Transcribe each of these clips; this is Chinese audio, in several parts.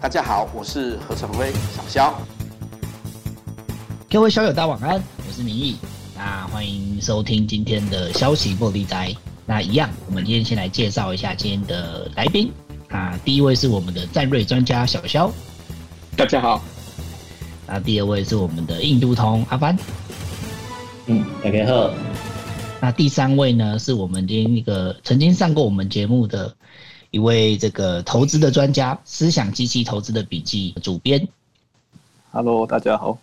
大家好，我是何成威小肖。各位小友大家晚安，我是明义。那欢迎收听今天的消息玻璃斋。那一样，我们今天先来介绍一下今天的来宾。啊，第一位是我们的战略专家小肖，大家好。那第二位是我们的印度通阿帆，嗯，大家好。那第三位呢，是我们今天一个曾经上过我们节目的。一位这个投资的专家，思想机器投资的笔记主编。Hello，大家好。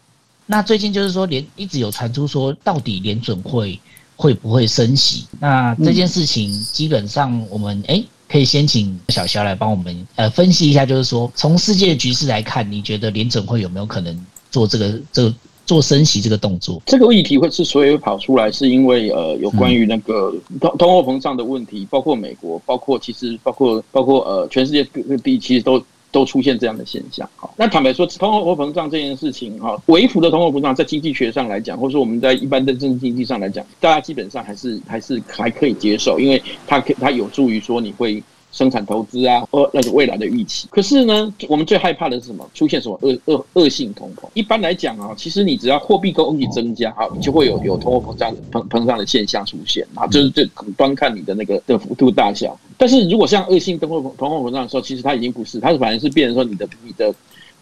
那最近就是说，联一直有传出说，到底联准会会不会升息？那这件事情基本上，我们哎、欸，可以先请小肖来帮我们呃分析一下，就是说，从世界局势来看，你觉得联准会有没有可能做这个这个？做升息这个动作，这个议题会之所以会跑出来，是因为呃，有关于那个通通货膨胀的问题，包括美国，包括其实包括包括呃，全世界各地其实都都出现这样的现象。哈，那坦白说，通货膨胀这件事情哈，微幅的通货膨胀在经济学上来讲，或者说我们在一般的政治经济上来讲，大家基本上还是还是还可以接受，因为它可它有助于说你会。生产投资啊，或那个未来的预期。可是呢，我们最害怕的是什么？出现什么恶恶恶性通膨？一般来讲啊，其实你只要货币供给增加啊，就会有有通货膨胀膨膨胀的现象出现啊，就是这端看你的那个的幅度大小。但是如果像恶性通货通货膨胀的时候，其实它已经不是，它是反而是变成说你的你的。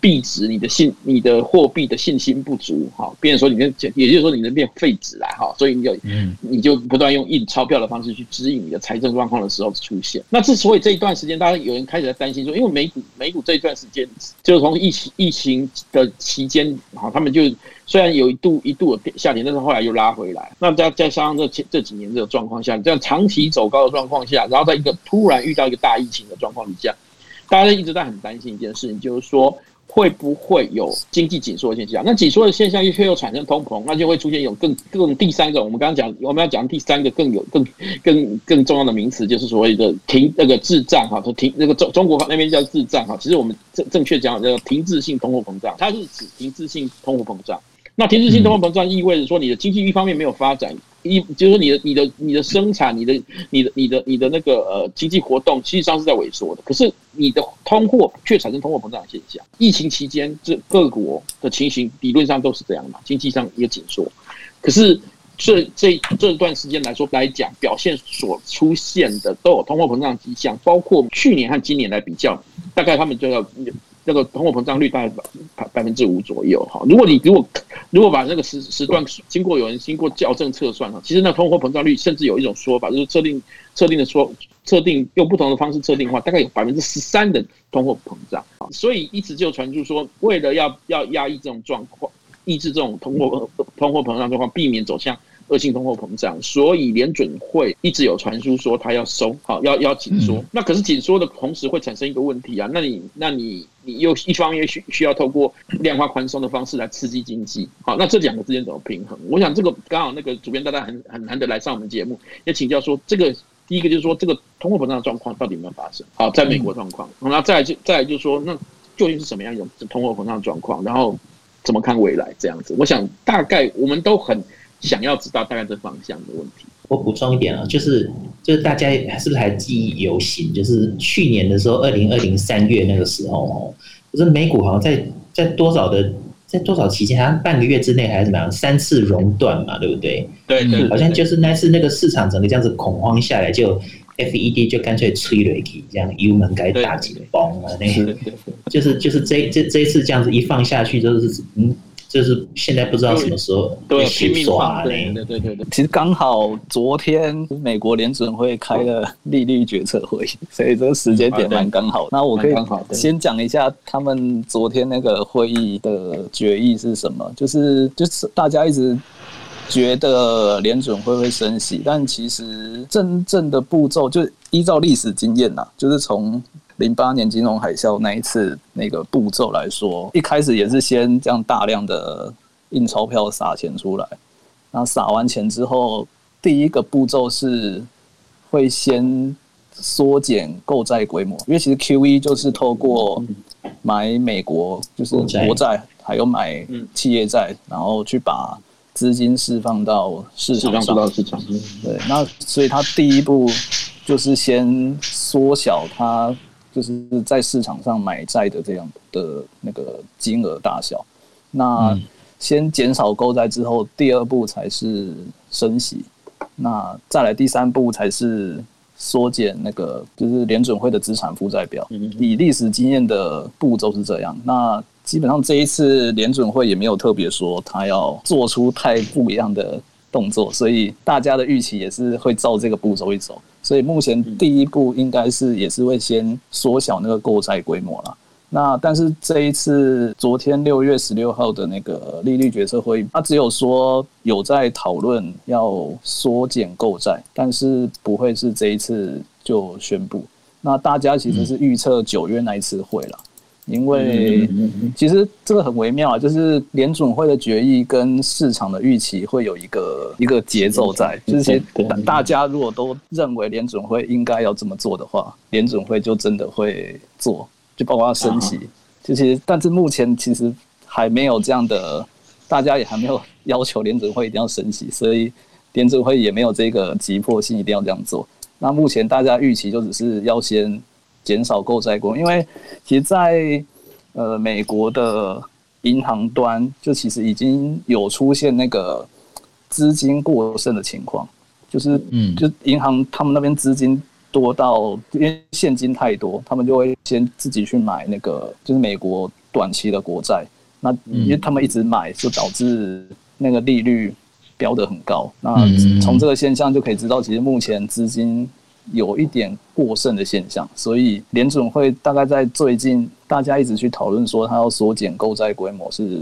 币值，你的信，你的货币的信心不足，哈，变成说你的，也就是说你能变废纸来哈，所以你就，嗯你就不断用印钞票的方式去指引你的财政状况的时候出现。那之所以这一段时间，大家有人开始在担心说，因为美股美股这一段时间，就是从疫情疫情的期间，哈，他们就虽然有一度一度的下跌，但是后来又拉回来。那再再加上这这几年这个状况下，这样长期走高的状况下，然后在一个突然遇到一个大疫情的状况底下，大家一直在很担心一件事情，就是说。会不会有经济紧缩的现象？那紧缩的现象又却又产生通膨，那就会出现有更更第三个。我们刚刚讲，我们要讲第三个更有更更更重要的名词，就是所谓的停那个滞胀哈，说停那个中中国那边叫滞胀哈。其实我们正正确讲叫停滞性通货膨胀，它是指停滞性通货膨胀。那停滞性通货膨胀意味着说，你的经济一方面没有发展。一就是，你的、你的、你的生产、你的、你的、你的、你的那个呃经济活动，实际上是在萎缩的。可是你的通货却产生通货膨胀的现象。疫情期间，这各国的情形理论上都是这样嘛，经济上也紧缩。可是这这这段时间来说来讲，表现所出现的都有通货膨胀迹象，包括去年和今年来比较，大概他们就要。那个通货膨胀率大概百百分之五左右哈。如果你如果如果把那个时时段经过有人经过校正测算哈，其实那通货膨胀率甚至有一种说法，就是测定测定的说测定用不同的方式测定的话，大概有百分之十三的通货膨胀啊。所以一直就传出说，为了要要压抑这种状况，抑制这种通货通货膨胀状况，避免走向。恶性通货膨胀，所以联准会一直有传输说它要收，好要要紧缩。那可是紧缩的同时会产生一个问题啊，那你那你你又一方面需需要透过量化宽松的方式来刺激经济，好，那这两个之间怎么平衡？我想这个刚好那个主编大家很很难得来上我们节目，也请教说这个第一个就是说这个通货膨胀的状况到底有没有发生？好，在美国状况，那再来就再来就是说那究竟是什么样一种通货膨胀的状况？然后怎么看未来这样子？我想大概我们都很。想要知道大概这方向的问题，我补充一点啊，就是就是大家是不是还记忆犹新？就是去年的时候，二零二零三月那个时候哦，就是美股好像在在多少的在多少期间，好像半个月之内还是怎么样，三次熔断嘛，对不对？对对，好像就是那次那个市场整个这样子恐慌下来，就 FED 就干脆催了一气，这样油门该大紧绷了，那个就是就是这这这一次这样子一放下去，就是嗯。就是现在不知道什么时候会洗刷嘞。对对对对，其实刚好昨天美国联准会开了利率决策会议，所以这个时间点蛮刚好。那我可以先讲一下他们昨天那个会议的决议是什么？就是就是大家一直觉得联准会会升息，但其实真正的步骤就依照历史经验呐，就是从。零八年金融海啸那一次那个步骤来说，一开始也是先这样大量的印钞票撒钱出来，然后撒完钱之后，第一个步骤是会先缩减购债规模，因为其实 QE 就是透过买美国就是国债，还有买企业债，然后去把资金释放到市场上。对，那所以它第一步就是先缩小它。就是在市场上买债的这样的那个金额大小。那先减少购债之后，第二步才是升息，那再来第三步才是缩减那个就是联准会的资产负债表。以历史经验的步骤是这样。那基本上这一次联准会也没有特别说他要做出太不一样的动作，所以大家的预期也是会照这个步骤一走。所以目前第一步应该是也是会先缩小那个购债规模了。那但是这一次昨天六月十六号的那个利率决策会议，它只有说有在讨论要缩减购债，但是不会是这一次就宣布。那大家其实是预测九月那一次会了。因为其实这个很微妙啊，就是联准会的决议跟市场的预期会有一个一个节奏在，就是大家如果都认为联准会应该要这么做的话，联准会就真的会做，就包括要升息。就其实，但是目前其实还没有这样的，大家也还没有要求联准会一定要升息，所以联准会也没有这个急迫性一定要这样做。那目前大家预期就只是要先。减少购债规模，因为其实在呃美国的银行端，就其实已经有出现那个资金过剩的情况，就是嗯，就银行他们那边资金多到，因为现金太多，他们就会先自己去买那个就是美国短期的国债，那因为他们一直买，就导致那个利率飙得很高。那从这个现象就可以知道，其实目前资金。有一点过剩的现象，所以联准会大概在最近，大家一直去讨论说，它要缩减购债规模是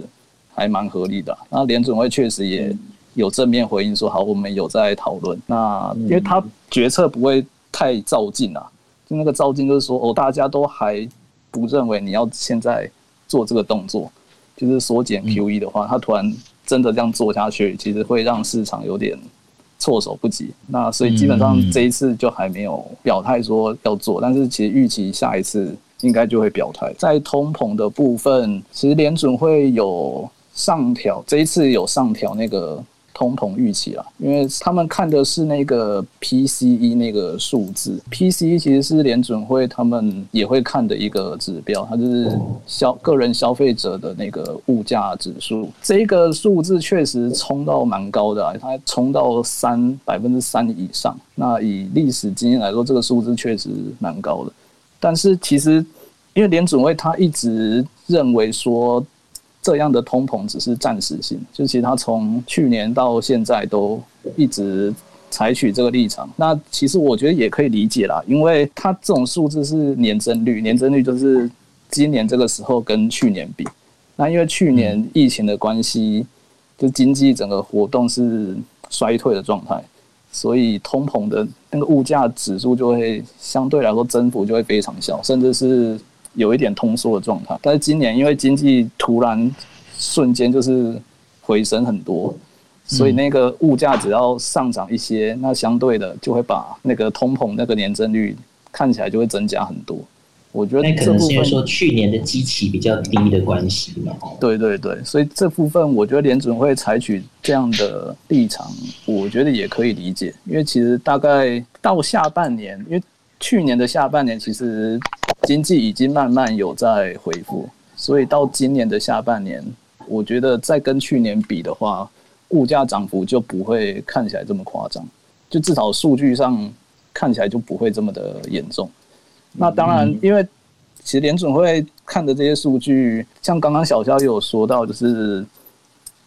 还蛮合理的。那联准会确实也有正面回应说，好，我们有在讨论。那因为他决策不会太照进啊，就那个照进就是说，哦，大家都还不认为你要现在做这个动作，就是缩减 QE 的话，他突然真的这样做下去，其实会让市场有点。措手不及，那所以基本上这一次就还没有表态说要做，但是其实预期下一次应该就会表态。在通膨的部分，其实联准会有上调，这一次有上调那个。通膨预期啊，因为他们看的是那个 PCE 那个数字，PCE 其实是联准会他们也会看的一个指标，它就是消个人消费者的那个物价指数。这个数字确实冲到蛮高的啊，它冲到三百分之三以上。那以历史经验来说，这个数字确实蛮高的。但是其实因为联准会他一直认为说。这样的通膨只是暂时性，就其实他从去年到现在都一直采取这个立场。那其实我觉得也可以理解啦，因为他这种数字是年增率，年增率就是今年这个时候跟去年比。那因为去年疫情的关系，就经济整个活动是衰退的状态，所以通膨的那个物价指数就会相对来说增幅就会非常小，甚至是。有一点通缩的状态，但是今年因为经济突然瞬间就是回升很多，所以那个物价只要上涨一些，那相对的就会把那个通膨那个年增率看起来就会增加很多。我觉得那可能是因为说去年的基期比较低的关系嘛。对对对，所以这部分我觉得联准会采取这样的立场，我觉得也可以理解，因为其实大概到下半年，因为去年的下半年其实。经济已经慢慢有在恢复，所以到今年的下半年，我觉得再跟去年比的话，物价涨幅就不会看起来这么夸张，就至少数据上看起来就不会这么的严重。那当然，因为其实联准会看的这些数据，像刚刚小肖也有说到，就是。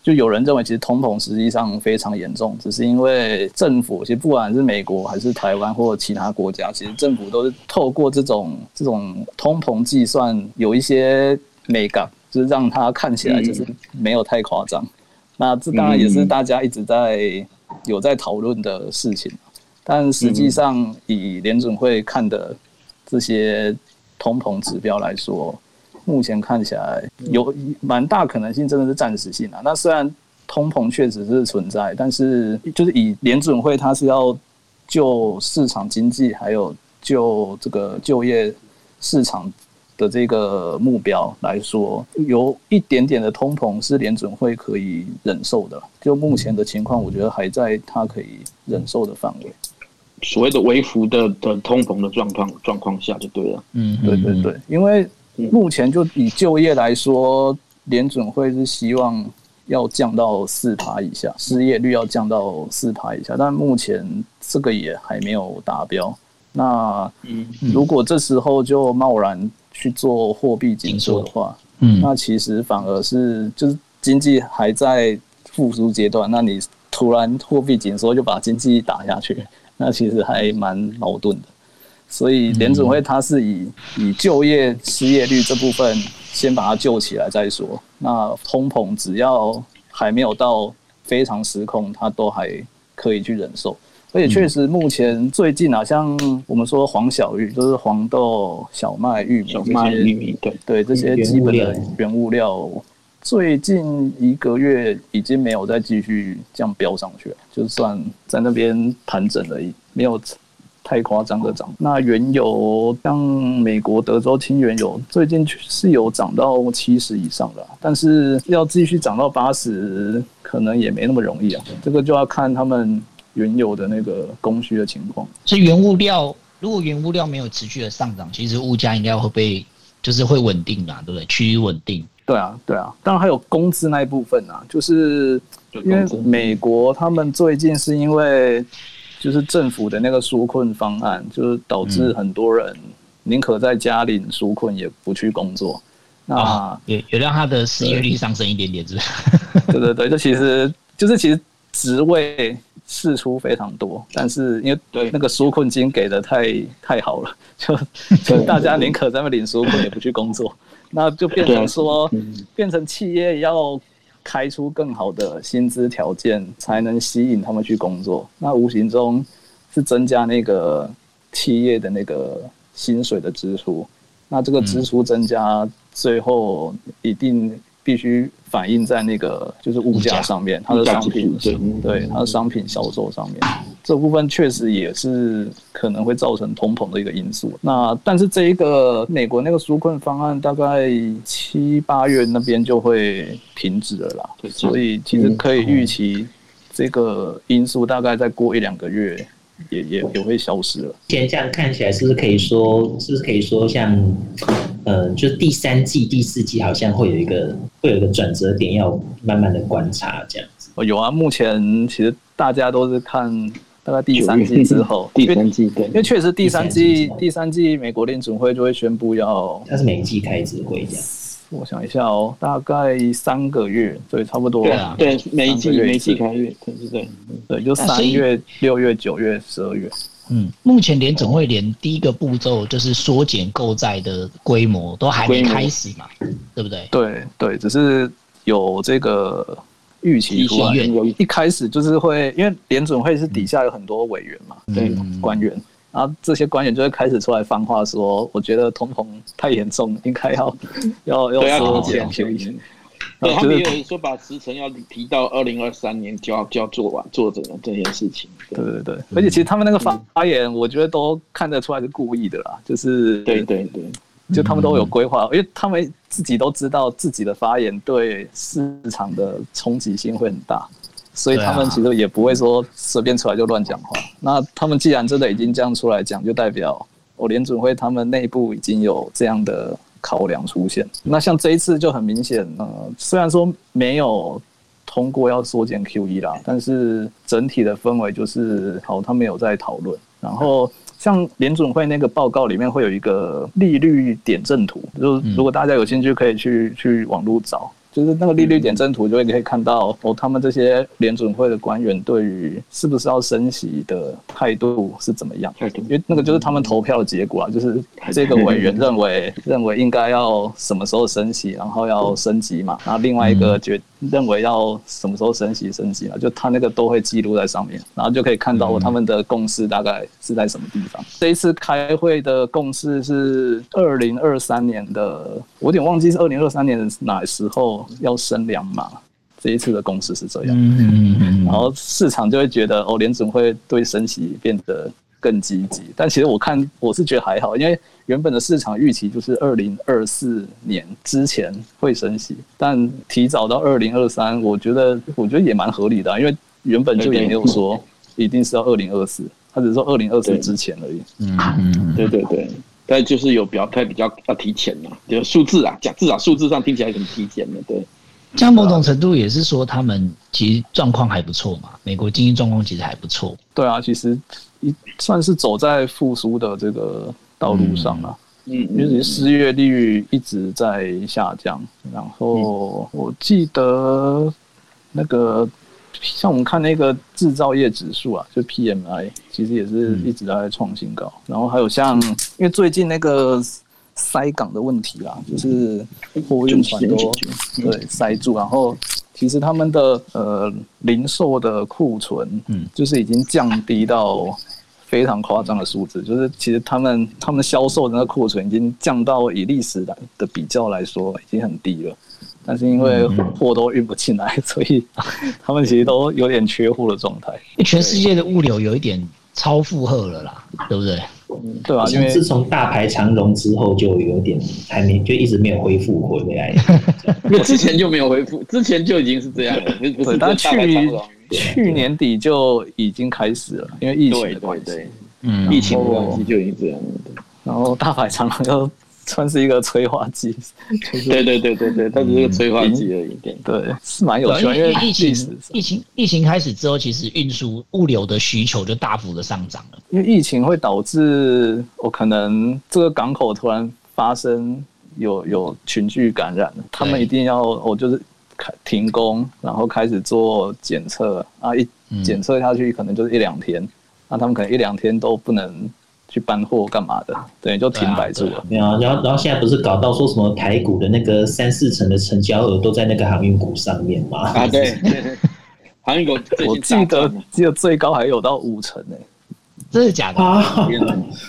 就有人认为，其实通膨实际上非常严重，只是因为政府，其实不管是美国还是台湾或其他国家，其实政府都是透过这种这种通膨计算，有一些美感，就是让它看起来就是没有太夸张。那这当然也是大家一直在有在讨论的事情，但实际上以联准会看的这些通膨指标来说。目前看起来有蛮大可能性，真的是暂时性啊。那虽然通膨确实是存在，但是就是以联准会它是要就市场经济还有就这个就业市场的这个目标来说，有一点点的通膨是联准会可以忍受的。就目前的情况，我觉得还在它可以忍受的范围。所谓的微幅的的通膨的状况状况下就对了。嗯，对对对，因为目前就以就业来说，联准会是希望要降到四趴以下，失业率要降到四趴以下，但目前这个也还没有达标。那嗯，如果这时候就贸然去做货币紧缩的话，嗯，那其实反而是就是经济还在复苏阶段，那你突然货币紧缩就把经济打下去，那其实还蛮矛盾的。所以联准会它是以以就业失业率这部分先把它救起来再说，那通膨只要还没有到非常失控，它都还可以去忍受。而且确实，目前最近啊，像我们说黄小玉，就是黄豆、小麦、玉米这些，玉米对对这些基本的原物料，最近一个月已经没有再继续这样飙上去了，就算在那边盘整而已，没有太夸张的涨。那原油像美国德州轻原油，最近是有涨到七十以上的，但是要继续涨到八十，可能也没那么容易啊。这个就要看他们。原有的那个供需的情况，所以原物料如果原物料没有持续的上涨，其实物价应该会被就是会稳定嘛，对不对？趋于稳定。对啊，对啊。当然还有工资那一部分啊，就是因为美国他们最近是因为就是政府的那个纾困方案，就是导致很多人宁可在家里纾困也不去工作，嗯、那、哦、也也让他的失业率上升一点点，是不是？对对对，这其实就是其实职位。释出非常多，但是因为对。那个纾困金给的太太好了，就 就大家宁可在那领纾困也不去工作，那就变成说，变成企业要开出更好的薪资条件，才能吸引他们去工作。那无形中是增加那个企业的那个薪水的支出，那这个支出增加，最后一定。必须反映在那个就是物价上面，它的商品对对它的商品销售上面，这部分确实也是可能会造成通膨的一个因素。那但是这一个美国那个纾困方案大概七八月那边就会停止了啦，所以其实可以预期这个因素大概再过一两个月。也也也会消失了。现在这样看起来，是不是可以说，是不是可以说像，像呃，就是第三季、第四季好像会有一个会有一个转折点，要慢慢的观察这样子。哦，有啊，目前其实大家都是看大概第三季之后，第三季对，因为确实第三季第三季美国联准会就会宣布要，它是每季开一次会这样。我想一下哦，大概三个月，对，差不多。对啊，对，每一季每一季开月，对对对，对，就三月、六月、九月、十二月。嗯，目前联总会连第一个步骤就是缩减购债的规模都还没开始嘛，对不对？对对，只是有这个预期出来，一开始就是会，因为联准会是底下有很多委员嘛，对，官员。然后这些官员就会开始出来放话说：“我觉得通膨太严重，应该要 要要缩减 QE。”对，他们也有说把时程要提到二零二三年就要就要做完做这个这件事情。对对对，而且其实他们那个发言，我觉得都看得出来是故意的啦，就是对对对，就他们都有规划，因为他们自己都知道自己的发言对市场的冲击性会很大。所以他们其实也不会说随便出来就乱讲话。那他们既然真的已经这样出来讲，就代表我联准会他们内部已经有这样的考量出现。那像这一次就很明显，呃，虽然说没有通过要缩减 QE 啦，但是整体的氛围就是好，他们有在讨论。然后像联准会那个报告里面会有一个利率点阵图，就如果大家有兴趣可以去去网络找。就是那个利率点阵图，就会可以看到哦，他们这些联准会的官员对于是不是要升息的态度是怎么样？因为那个就是他们投票的结果啊，就是这个委员认为认为应该要什么时候升息，然后要升级嘛，然后另外一个觉认为要什么时候升息升级啊，就他那个都会记录在上面，然后就可以看到哦，他们的共识大概是在什么地方。这一次开会的共识是二零二三年的，我有点忘记是二零二三年的哪时候。要升两码，这一次的共识是这样，然后市场就会觉得哦，联准会对升息变得更积极，但其实我看我是觉得还好，因为原本的市场预期就是二零二四年之前会升息，但提早到二零二三，我觉得我觉得也蛮合理的啊，因为原本就也没有说一定是要二零二四，他只是说二零二四之前而已。嗯嗯，对对对，但就是有表态比较要提前嘛，就数字啊，讲至少数字上听起来很提前的，对。像某种程度也是说，他们其实状况还不错嘛，美国经济状况其实还不错。对啊，其实一算是走在复苏的这个道路上了。嗯，因为失业率一直在下降，然后我记得那个像我们看那个制造业指数啊，就 PMI，其实也是一直在创新高。然后还有像，因为最近那个。塞港的问题啊，就是货运船都对塞住，然后其实他们的呃零售的库存，嗯，就是已经降低到非常夸张的数字，就是其实他们他们销售的那个库存已经降到以历史来的比较来说已经很低了，但是因为货都运不进来，所以 他们其实都有点缺货的状态。全世界的物流有一点超负荷了啦，对不对？嗯，对啊，因为自从大排长龙之后，就有点还没，就一直没有恢复回来。因为之前就没有恢复，之前就已经是这样了。不是，但去去年底就已经开始了，因为疫情的关系。嗯，疫情的关系就已经这样了。然后大排长龙又。算是一个催化剂，对对对对对，它只是一个催化剂而已。对，是蛮有趣的。因为疫情疫情疫情开始之后，其实运输物流的需求就大幅的上涨了。因为疫情会导致我可能这个港口突然发生有有群聚感染，他们一定要我就是开停工，然后开始做检测啊，一检测下去可能就是一两天，那他们可能一两天都不能。去搬货干嘛的？对，就停摆住了。没有、啊，然后然后现在不是搞到说什么台股的那个三四成的成交额都在那个航运股上面吗？啊，对，航运股，我记得记得最高还有到五成呢、欸，真的假的？啊、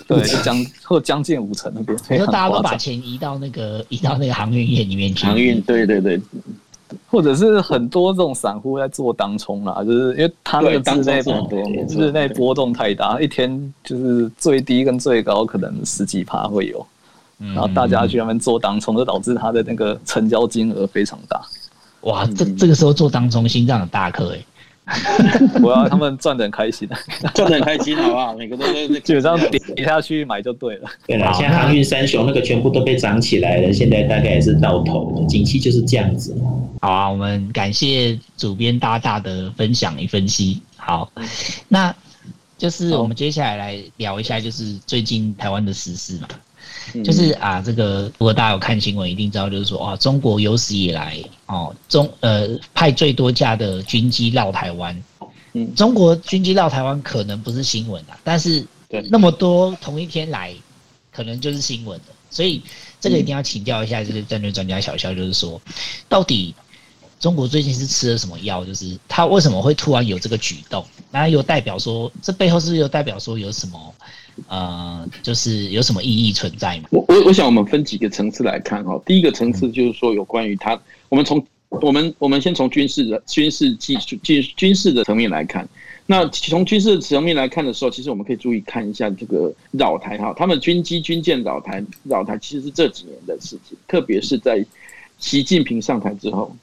对，将或将近五成那边。你说大家都把钱移到那个移到那个航运业里面去？航运，对对对。或者是很多这种散户在做当冲啦，就是因为他那个日内日内波动太大，一天就是最低跟最高可能十几趴会有，然后大家去那边做当冲，就导致他的那个成交金额非常大。哇，这这个时候做当冲心脏很大颗哎。我要他们赚的很开心，赚的很开心，好不好？每个都基本上点下去买就对了。对了，现在航运三雄那个全部都被涨起来了，现在大概也是到头了，景气就是这样子。好啊，我们感谢主编大大的分享与分析。好，那就是我们接下来来聊一下，就是最近台湾的时事嘛。就是啊，这个如果大家有看新闻，一定知道，就是说啊，中国有史以来哦，中呃派最多架的军机绕台湾。嗯，中国军机绕台湾可能不是新闻啊，但是那么多同一天来，可能就是新闻的。所以这个一定要请教一下这个战略专家小肖，就是说，到底中国最近是吃了什么药？就是他为什么会突然有这个举动？那又代表说，这背后是不是又代表说有什么？呃，就是有什么意义存在吗？我我我想我们分几个层次来看哈。第一个层次就是说有关于它，我们从我们我们先从军事的军事技术军军事的层面来看。那从军事的层面来看的时候，其实我们可以注意看一下这个扰台哈，他们军机军舰扰台扰台，其实是这几年的事情，特别是在习近平上台之后，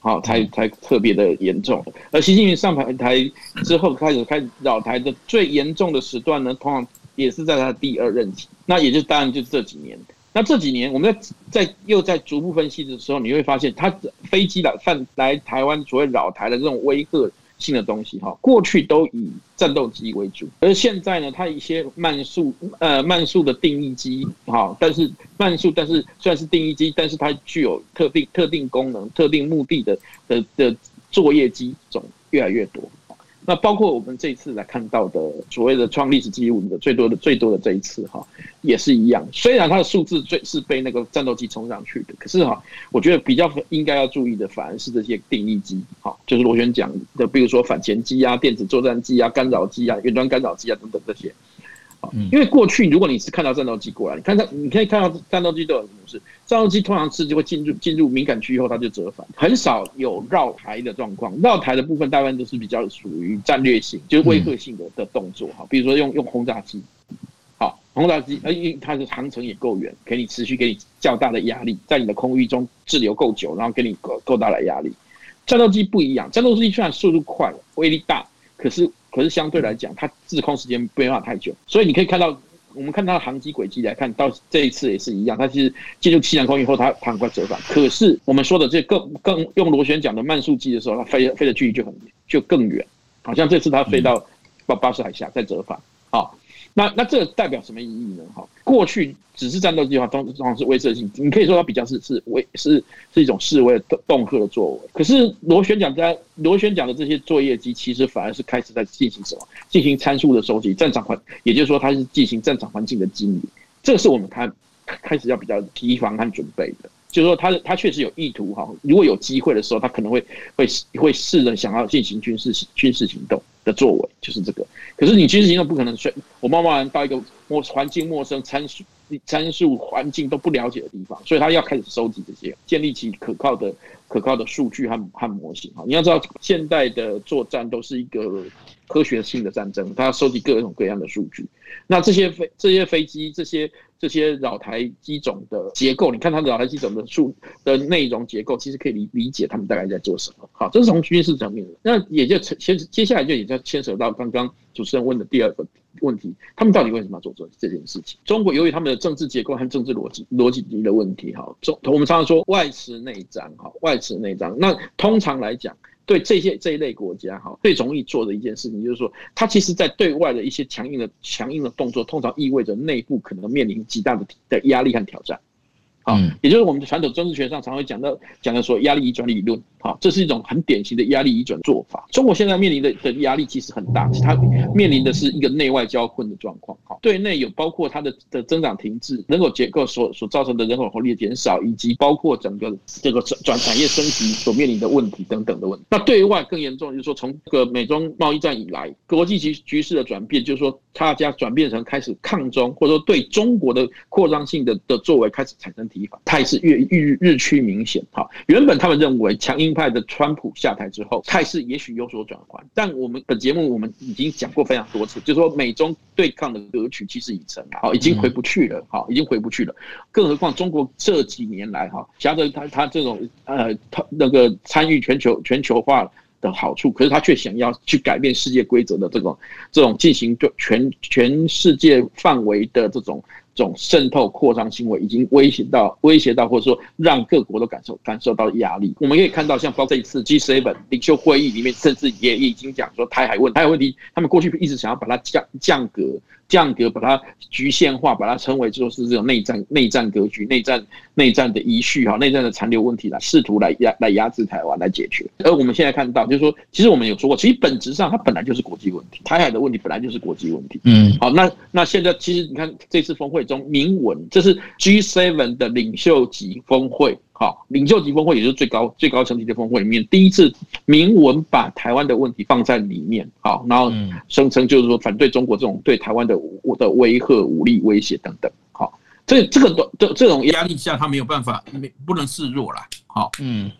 好才才特别的严重。而习近平上台台之后开始开扰台的最严重的时段呢，通常。也是在他的第二任期，那也就当然就是这几年。那这几年，我们在在又在逐步分析的时候，你会发现，他飞机来犯来台湾所谓扰台的这种威吓性的东西，哈，过去都以战斗机为主，而现在呢，它一些慢速呃慢速的定义机，哈，但是慢速，但是虽然是定义机，但是它具有特定特定功能、特定目的的的的作业机种越来越多。那包括我们这一次来看到的所谓的创历史记录的最多的最多的这一次哈，也是一样。虽然它的数字最是被那个战斗机冲上去的，可是哈，我觉得比较应该要注意的反而是这些定义机，哈，就是螺旋桨的，比如说反潜机啊、电子作战机啊、干扰机啊、远端干扰机啊等等这些。因为过去如果你是看到战斗机过来，你看到你可以看到战斗机都有模式，战斗机通常是就会进入进入敏感区以后，它就折返，很少有绕台的状况。绕台的部分大部分都是比较属于战略性，就是威慑性的的动作哈，比如说用用轰炸机，好，轰炸机，呃，因它的航程也够远，给你持续给你较大的压力，在你的空域中滞留够久，然后给你够够大的压力。战斗机不一样，战斗机虽然速度快，威力大，可是。可是相对来讲，它滞空时间没办法太久，所以你可以看到。我们看它的航机轨迹来看，到这一次也是一样，它其实进入西南空以后，它它很快折返。可是我们说的这更更用螺旋桨的慢速机的时候，它飞飞的距离就很就更远，好像这次它飞到巴巴士海峡再折返，好。那那这代表什么意义呢？哈，过去只是战斗计划，通常是威慑性，你可以说它比较是是威是是一种示威的恫吓的作为。可是螺旋桨在螺旋桨的这些作业机，其实反而是开始在进行什么？进行参数的收集，战场环，也就是说它是进行战场环境的经营。这是我们开开始要比较提防和准备的。就是说他，他他确实有意图哈。如果有机会的时候，他可能会会会试着想要进行军事军事行动的作为，就是这个。可是你军事行动不可能随我贸贸然到一个陌环境陌生、参数参数环境都不了解的地方，所以他要开始收集这些，建立起可靠的可靠的数据和和模型哈。你要知道，现代的作战都是一个科学性的战争，他要收集各种各样的数据。那这些飞这些飞机这些。这些扰台机种的结构，你看它的扰台机种的数的内容结构，其实可以理理解他们大概在做什么。好，这是从军事层面的。那也就牵接下来就也就牵扯到刚刚主持人问的第二个问题：他们到底为什么要做这这件事情？中国由于他们的政治结构和政治逻辑逻辑的问题，哈，中我们常常说外弛内张，哈，外弛内张。那通常来讲。对这些这一类国家哈，最容易做的一件事情就是说，它其实，在对外的一些强硬的强硬的动作，通常意味着内部可能面临极大的的压力和挑战。啊，也就是我们的传统政治学上常会讲到讲的说压力移转理论，好，这是一种很典型的压力移转做法。中国现在面临的的压力其实很大，它面临的是一个内外交困的状况。哈，对内有包括它的的增长停滞、人口结构所所造成的人口红利的减少，以及包括整个这个转转产业升级所面临的问题等等的问题。那对外更严重，就是说从这个美中贸易战以来，国际局局势的转变，就是说大家转变成开始抗中，或者说对中国的扩张性的的作为开始产生态势越日日趋明显。哈，原本他们认为强硬派的川普下台之后，态势也许有所转换。但我们本节目我们已经讲过非常多次，就是说美中对抗的格局其实已成，好，已经回不去了，好，已经回不去了。更何况中国这几年来，哈，夹着他他这种呃，他那个参与全球全球化的好处，可是他却想要去改变世界规则的这种这种进行对全全世界范围的这种。这种渗透扩张行为已经威胁到威胁到，或者说让各国都感受感受到压力。我们可以看到，像包括这一次 G7 领袖会议里面，甚至也已经讲说台海问台海问题，他们过去一直想要把它降降格。降格，把它局限化，把它称为就是这种内战、内战格局、内战、内战的遗绪哈，内战的残留问题来试图来压来压制台湾来解决。而我们现在看到，就是说，其实我们有说过，其实本质上它本来就是国际问题，台海的问题本来就是国际问题。嗯，好，那那现在其实你看这次峰会中明文，这是 G7 的领袖级峰会。好，领袖级峰会也是最高最高层级的峰会里面，第一次明文把台湾的问题放在里面。好，然后声称就是说反对中国这种对台湾的的威吓、武力威胁等等。好，这这个的这这种压力下，他没有办法，没不能示弱啦。好，嗯，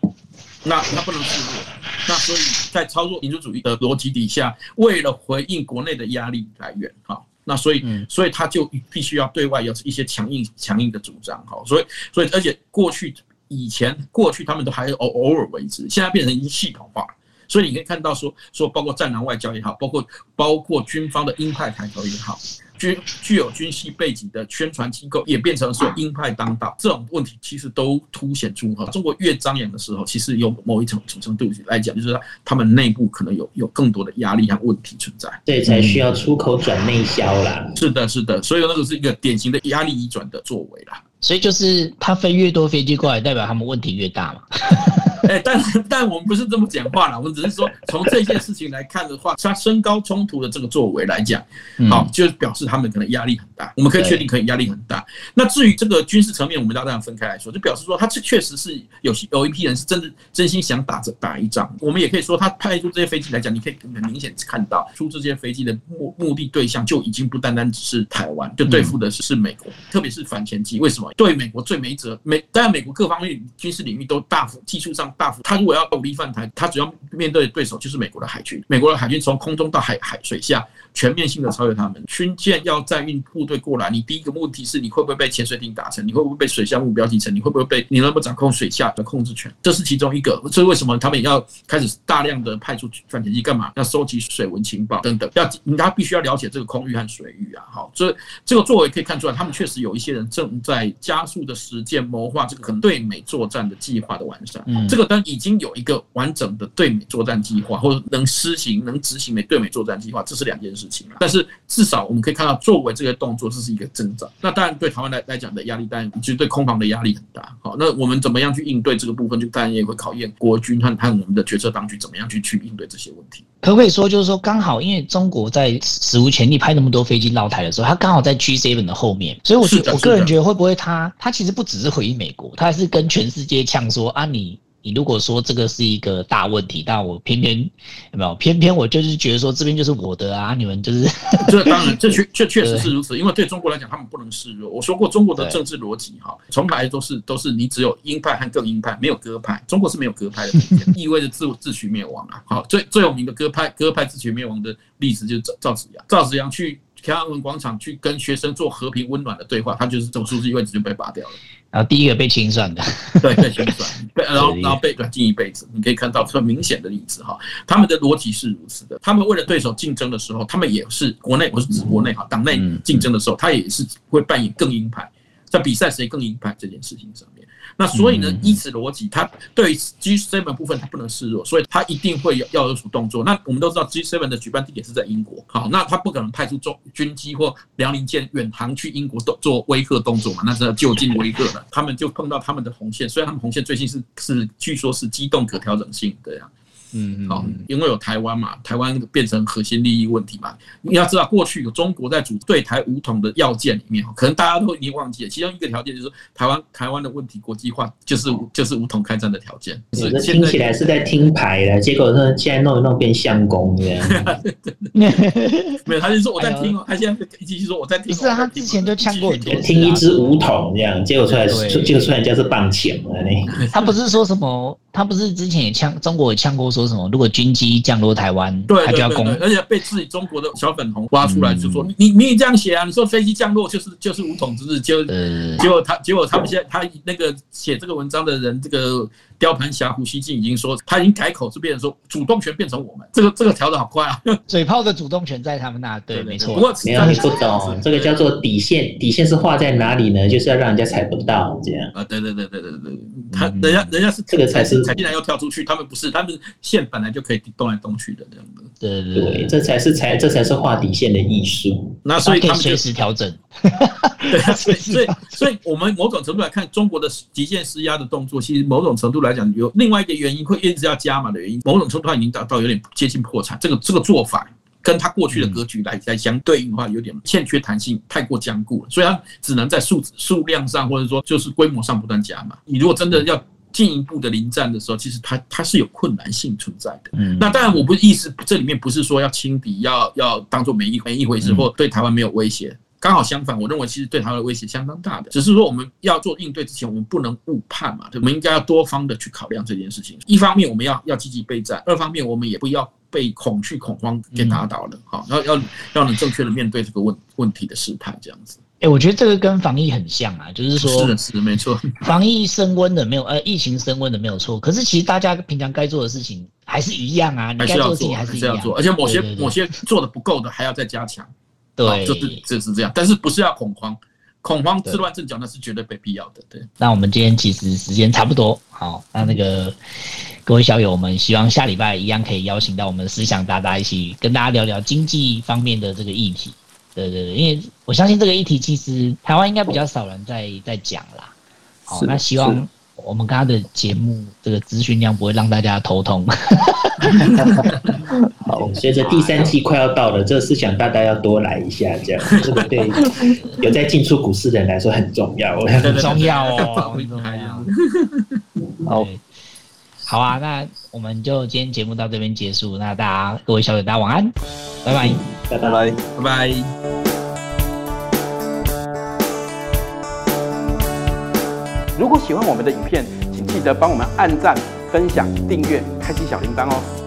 那那不能示弱，那所以在操作民族主义的逻辑底下，为了回应国内的压力来源，好，那所以所以他就必须要对外有一些强硬强硬的主张。好，所以所以而且过去。以前过去他们都还偶偶尔为之，现在变成已经系统化，所以你可以看到说说包括战狼外交也好，包括包括军方的鹰派抬头也好，具具有军系背景的宣传机构也变成说鹰派当道，这种问题其实都凸显出哈，中国越张扬的时候，其实有某一种程度来讲，就是他们内部可能有有更多的压力和问题存在，对，才需要出口转内销啦。是的，是的，所以那个是一个典型的压力移转的作为啦。所以就是他飞越多飞机过来，代表他们问题越大嘛。哎、欸，但但我们不是这么讲话了，我们只是说从这件事情来看的话，他身高冲突的这个作为来讲，好，就表示他们可能压力很大。我们可以确定可以压力很大。那至于这个军事层面，我们要这样分开来说，就表示说他这确实是有有一批人是真的真心想打着打一仗。我们也可以说，他派出这些飞机来讲，你可以很明显看到，出这些飞机的目目的对象就已经不单单只是台湾，就对付的是是美国，特别是反潜机。为什么？对美国最没辙，美当然美国各方面军事领域都大幅技术上。大幅，他如果要武力犯台，他主要面对的对手就是美国的海军。美国的海军从空中到海海水下，全面性的超越他们。军舰要载运部队过来，你第一个目的是你会不会被潜水艇打沉？你会不会被水下目标击沉？你会不会被你能不能掌控水下的控制权？这是其中一个。这是为什么他们也要开始大量的派出反潜机？干嘛？要收集水文情报等等。要他必须要了解这个空域和水域啊。好，所以这个作为可以看出来，他们确实有一些人正在加速的实践谋划这个可能对美作战的计划的完善。嗯，这个当然已经有一个完整的对美作战计划，或者能施行、能执行美对美作战计划，这是两件事情。但是至少我们可以看到，作为这个动作，这是一个增长。那当然对台湾来来讲的压力，当然其实对空防的压力很大。好，那我们怎么样去应对这个部分，就当然也会考验国军和和我们的决策当局怎么样去去应对这些问题。可不可以说，就是说刚好因为中国在史无前例拍那么多飞机绕台的时候，他刚好在 G7 的后面，所以我觉得我个人觉得会不会他他其实不只是回应美国，他还是跟全世界呛说啊你。你如果说这个是一个大问题，但我偏偏有没有？偏偏我就是觉得说这边就是我的啊，你们就是这当然，这确 确确实是如此。因为对中国来讲，他们不能示弱。我说过，中国的政治逻辑哈，从来都是都是你只有鹰派和更鹰派，没有鸽派。中国是没有鸽派的，意味着自自取灭亡啊！好，最最有名的鸽派鸽派自取灭亡的例子就是赵赵子阳，赵子阳去天安门广场去跟学生做和平温暖的对话，他就是总书记位置就被拔掉了。然后第一个被清算的，对，被清算，被然后然后被软禁一辈子，你可以看到很明显的例子哈。他们的逻辑是如此的，他们为了对手竞争的时候，他们也是国内，我是指国内哈，党内竞争的时候，他也是会扮演更鹰派，在比赛谁更鹰派这件事情上面。那所以呢，依此逻辑，他对于 G7 部分他不能示弱，所以他一定会有要有所动作。那我们都知道 G7 的举办地点是在英国，好，那他不可能派出中军机或辽宁舰远航去英国做做威吓动作嘛？那是要就近威吓了。他们就碰到他们的红线，虽然他们红线最近是是据说是机动可调整性的呀。嗯，好，因为有台湾嘛，台湾变成核心利益问题嘛。你要知道，过去有中国在主对台武统的要件里面，可能大家都已经忘记了。其中一个条件就是，台湾台湾的问题国际化，就是就是武统开战的条件。是听起来是在听牌了，结果呢，现在弄一弄变相公这样。没有，他就说我在听哦，他现在继续说我在听。是啊，他之前就呛过很多，听一支武统这样，结果出来结果出来就是棒钱了呢。他不是说什么？他不是之前也呛中国也呛过说什么？如果军机降落台湾，对，他就要攻，而且被自己中国的小粉红挖出来就说、嗯、你你也这样写啊？你说飞机降落就是就是武统之日，就结果他结果他们现在他那个写这个文章的人这个。雕盘侠胡锡进已经说，他已经改口，是变成说主动权变成我们，这个这个调的好快啊！嘴炮的主动权在他们那，对，没错。不过你要你不懂，这个叫做底线，底线是画在哪里呢？就是要让人家踩不到，这样。啊，对对对对对对，他人家人家是这个才是踩进来要跳出去，他们不是，他们线本来就可以动来动去的这样子。对对对，这才是才这才是画底线的艺术。那所以他们随时调整。对，所以所以 所以我们某种程度来看，中国的极限施压的动作，其实某种程度来讲，有另外一个原因会一直要加码的原因，某种程度上已经达到有点接近破产。这个这个做法跟他过去的格局来来相对应的话，有点欠缺弹性，太过僵固了。所以它只能在数数量上或者说就是规模上不断加码。你如果真的要进一步的临战的时候，其实它它是有困难性存在的。嗯，那当然我不意思这里面不是说要轻敌，要要当做没一没一回事，或对台湾没有威胁。刚好相反，我认为其实对台湾的威胁相当大的，只是说我们要做应对之前，我们不能误判嘛，我们应该要多方的去考量这件事情。一方面我们要要积极备战，二方面我们也不要被恐惧恐慌给打倒了，好，要要要你正确的面对这个问问题的试探，这样子。哎，我觉得这个跟防疫很像啊，就是说，是的，是的，没错，防疫升温的没有，呃，疫情升温的没有错，可是其实大家平常该做的事情还是一样啊，你该做的事情还是一样，做，而且某些某些做的不够的还要再加强。对，就是就是这样，但是不是要恐慌，恐慌自乱阵脚那是绝对没必要的。对，那我们今天其实时间差不多，好，那那个各位小友，我们希望下礼拜一样可以邀请到我们的思想大大一起跟大家聊聊经济方面的这个议题。对对对，因为我相信这个议题其实台湾应该比较少人在在讲啦。好，那希望。我们刚刚的节目这个资讯量不会让大家头痛。好，随着第三季快要到了，这个思想大家要多来一下，这样 这个对有在进出股市的人来说很重要，很重要哦，很重要。好，好啊，那我们就今天节目到这边结束。那大家各位小友，大家晚安，拜拜，拜拜拜拜拜。如果喜欢我们的影片，请记得帮我们按赞、分享、订阅、开启小铃铛哦。